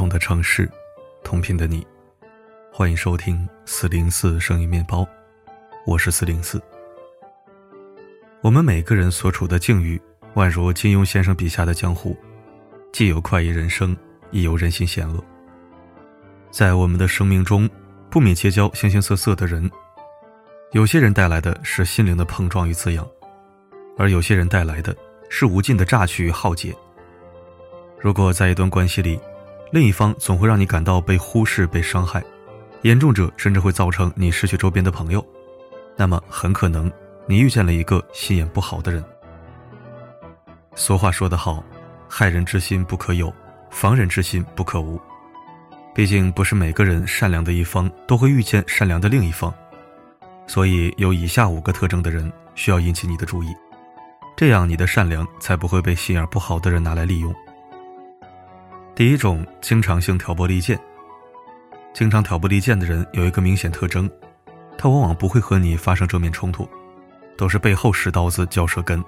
同的城市，同频的你，欢迎收听四零四声音面包，我是四零四。我们每个人所处的境遇，宛如金庸先生笔下的江湖，既有快意人生，亦有人心险恶。在我们的生命中，不免结交形形色色的人，有些人带来的是心灵的碰撞与滋养，而有些人带来的是无尽的榨取与浩劫。如果在一段关系里，另一方总会让你感到被忽视、被伤害，严重者甚至会造成你失去周边的朋友，那么很可能你遇见了一个心眼不好的人。俗话说得好，害人之心不可有，防人之心不可无。毕竟不是每个人善良的一方都会遇见善良的另一方，所以有以下五个特征的人需要引起你的注意，这样你的善良才不会被心眼不好的人拿来利用。第一种，经常性挑拨离间。经常挑拨离间的人有一个明显特征，他往往不会和你发生正面冲突，都是背后使刀子嚼舌根，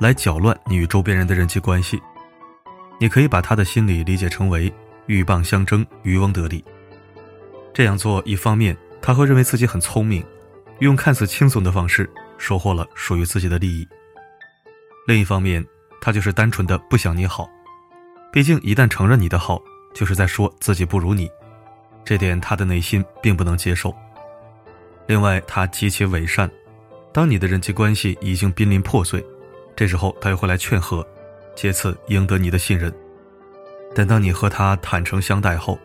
来搅乱你与周边人的人际关系。你可以把他的心理理解成为。鹬蚌相争，渔翁得利。这样做，一方面他会认为自己很聪明，用看似轻松的方式收获了属于自己的利益；另一方面，他就是单纯的不想你好。毕竟，一旦承认你的好，就是在说自己不如你，这点他的内心并不能接受。另外，他极其伪善，当你的人际关系已经濒临破碎，这时候他又会来劝和，借此赢得你的信任。但当你和他坦诚相待后，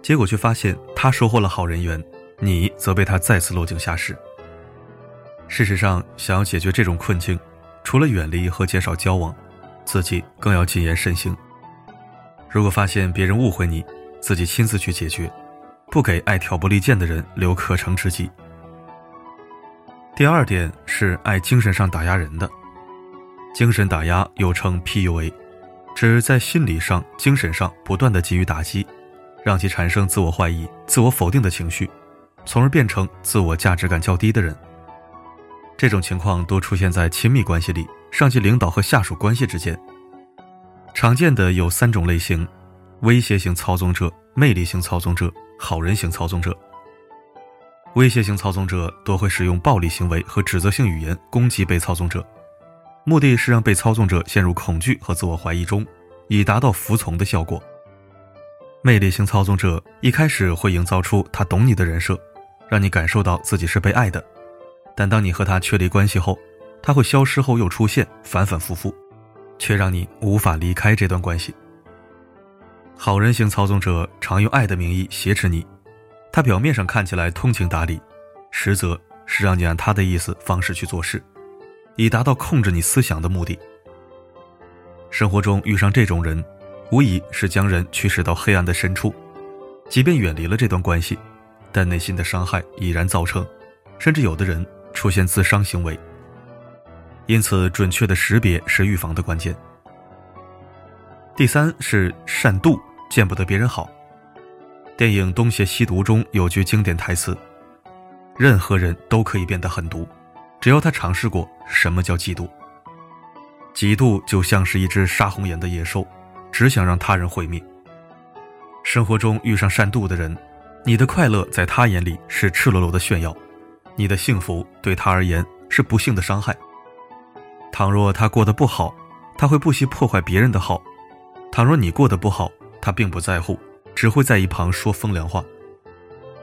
结果却发现他收获了好人缘，你则被他再次落井下石。事实上，想要解决这种困境，除了远离和减少交往，自己更要谨言慎行。如果发现别人误会你，自己亲自去解决，不给爱挑拨离间的人留可乘之机。第二点是爱精神上打压人的，精神打压又称 PUA。指在心理上、精神上不断的给予打击，让其产生自我怀疑、自我否定的情绪，从而变成自我价值感较低的人。这种情况多出现在亲密关系里，上级领导和下属关系之间。常见的有三种类型：威胁型操纵者、魅力型操纵者、好人型操纵者。威胁型操纵者多会使用暴力行为和指责性语言攻击被操纵者。目的是让被操纵者陷入恐惧和自我怀疑中，以达到服从的效果。魅力型操纵者一开始会营造出他懂你的人设，让你感受到自己是被爱的。但当你和他确立关系后，他会消失后又出现，反反复复，却让你无法离开这段关系。好人型操纵者常用爱的名义挟持你，他表面上看起来通情达理，实则是让你按他的意思方式去做事。以达到控制你思想的目的。生活中遇上这种人，无疑是将人驱使到黑暗的深处。即便远离了这段关系，但内心的伤害已然造成，甚至有的人出现自伤行为。因此，准确的识别是预防的关键。第三是善妒，见不得别人好。电影《东邪西毒》中有句经典台词：“任何人都可以变得狠毒。”只要他尝试过什么叫嫉妒，嫉妒就像是一只杀红眼的野兽，只想让他人毁灭。生活中遇上善妒的人，你的快乐在他眼里是赤裸裸的炫耀，你的幸福对他而言是不幸的伤害。倘若他过得不好，他会不惜破坏别人的好；倘若你过得不好，他并不在乎，只会在一旁说风凉话。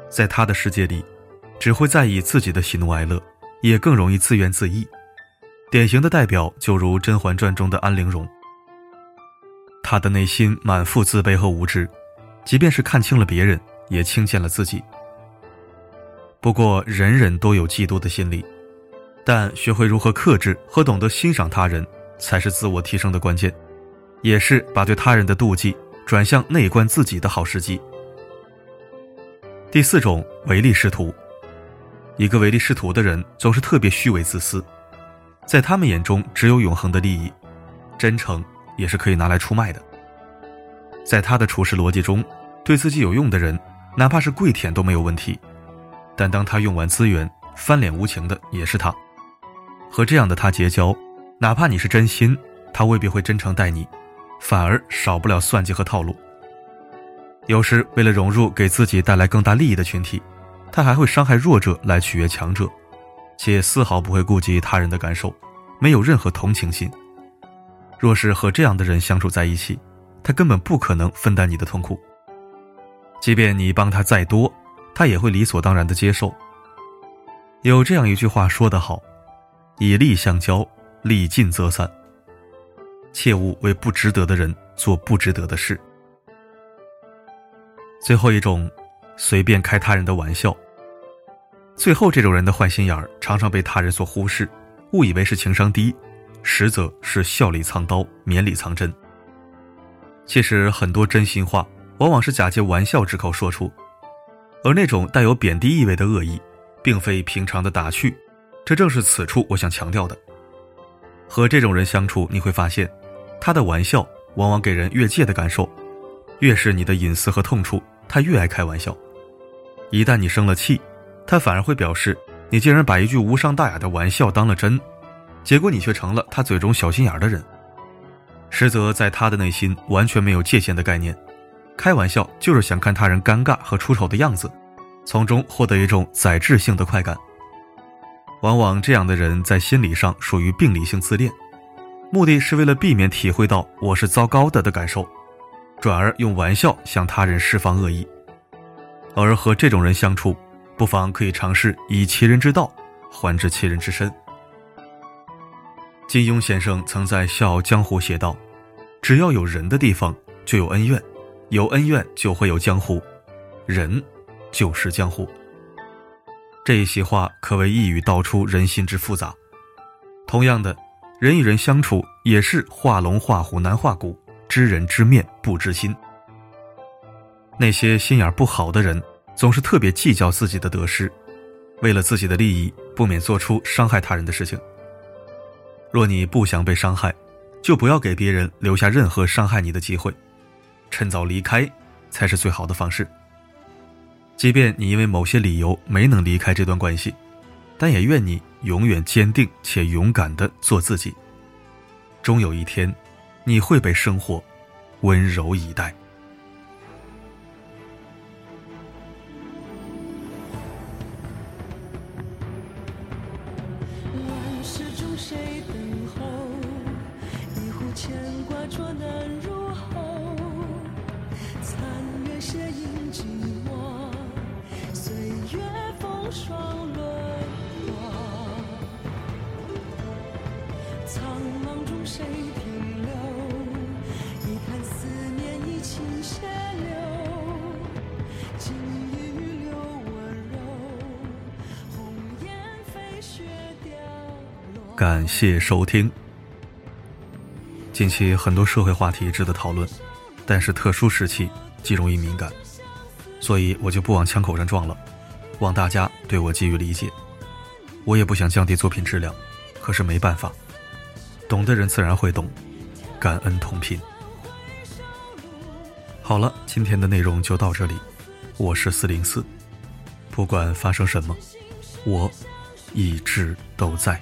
在他的世界里，只会在意自己的喜怒哀乐。也更容易自怨自艾，典型的代表就如《甄嬛传》中的安陵容，她的内心满腹自卑和无知，即便是看清了别人，也轻贱了自己。不过，人人都有嫉妒的心理，但学会如何克制和懂得欣赏他人，才是自我提升的关键，也是把对他人的妒忌转向内观自己的好时机。第四种，唯利是图。一个唯利是图的人总是特别虚伪自私，在他们眼中只有永恒的利益，真诚也是可以拿来出卖的。在他的处事逻辑中，对自己有用的人，哪怕是跪舔都没有问题，但当他用完资源，翻脸无情的也是他。和这样的他结交，哪怕你是真心，他未必会真诚待你，反而少不了算计和套路。有时为了融入给自己带来更大利益的群体，他还会伤害弱者来取悦强者，且丝毫不会顾及他人的感受，没有任何同情心。若是和这样的人相处在一起，他根本不可能分担你的痛苦。即便你帮他再多，他也会理所当然的接受。有这样一句话说得好：“以利相交，利尽则散。”切勿为不值得的人做不值得的事。最后一种，随便开他人的玩笑。最后这种人的坏心眼儿，常常被他人所忽视，误以为是情商低，实则是笑里藏刀，绵里藏针。其实很多真心话，往往是假借玩笑之口说出，而那种带有贬低意味的恶意，并非平常的打趣。这正是此处我想强调的。和这种人相处，你会发现，他的玩笑往往给人越界的感受，越是你的隐私和痛处。他越爱开玩笑，一旦你生了气，他反而会表示你竟然把一句无伤大雅的玩笑当了真，结果你却成了他嘴中小心眼的人。实则在他的内心完全没有界限的概念，开玩笑就是想看他人尴尬和出丑的样子，从中获得一种载质性的快感。往往这样的人在心理上属于病理性自恋，目的是为了避免体会到我是糟糕的的感受。转而用玩笑向他人释放恶意，而和这种人相处，不妨可以尝试以其人之道还治其人之身。金庸先生曾在《笑傲江湖》写道：“只要有人的地方，就有恩怨；有恩怨，就会有江湖。人，就是江湖。”这一席话可谓一语道出人心之复杂。同样的，人与人相处也是画龙画虎难画骨。知人知面不知心。那些心眼不好的人，总是特别计较自己的得失，为了自己的利益，不免做出伤害他人的事情。若你不想被伤害，就不要给别人留下任何伤害你的机会，趁早离开才是最好的方式。即便你因为某些理由没能离开这段关系，但也愿你永远坚定且勇敢的做自己。终有一天。你会被生活温柔以待。乱世中谁等候？一壶牵挂浊难入喉。残月写影寂，风霜轮。感谢收听。近期很多社会话题值得讨论，但是特殊时期极容易敏感，所以我就不往枪口上撞了，望大家对我给予理解。我也不想降低作品质量，可是没办法，懂的人自然会懂，感恩同频。好了，今天的内容就到这里，我是四零四，不管发生什么，我一直都在。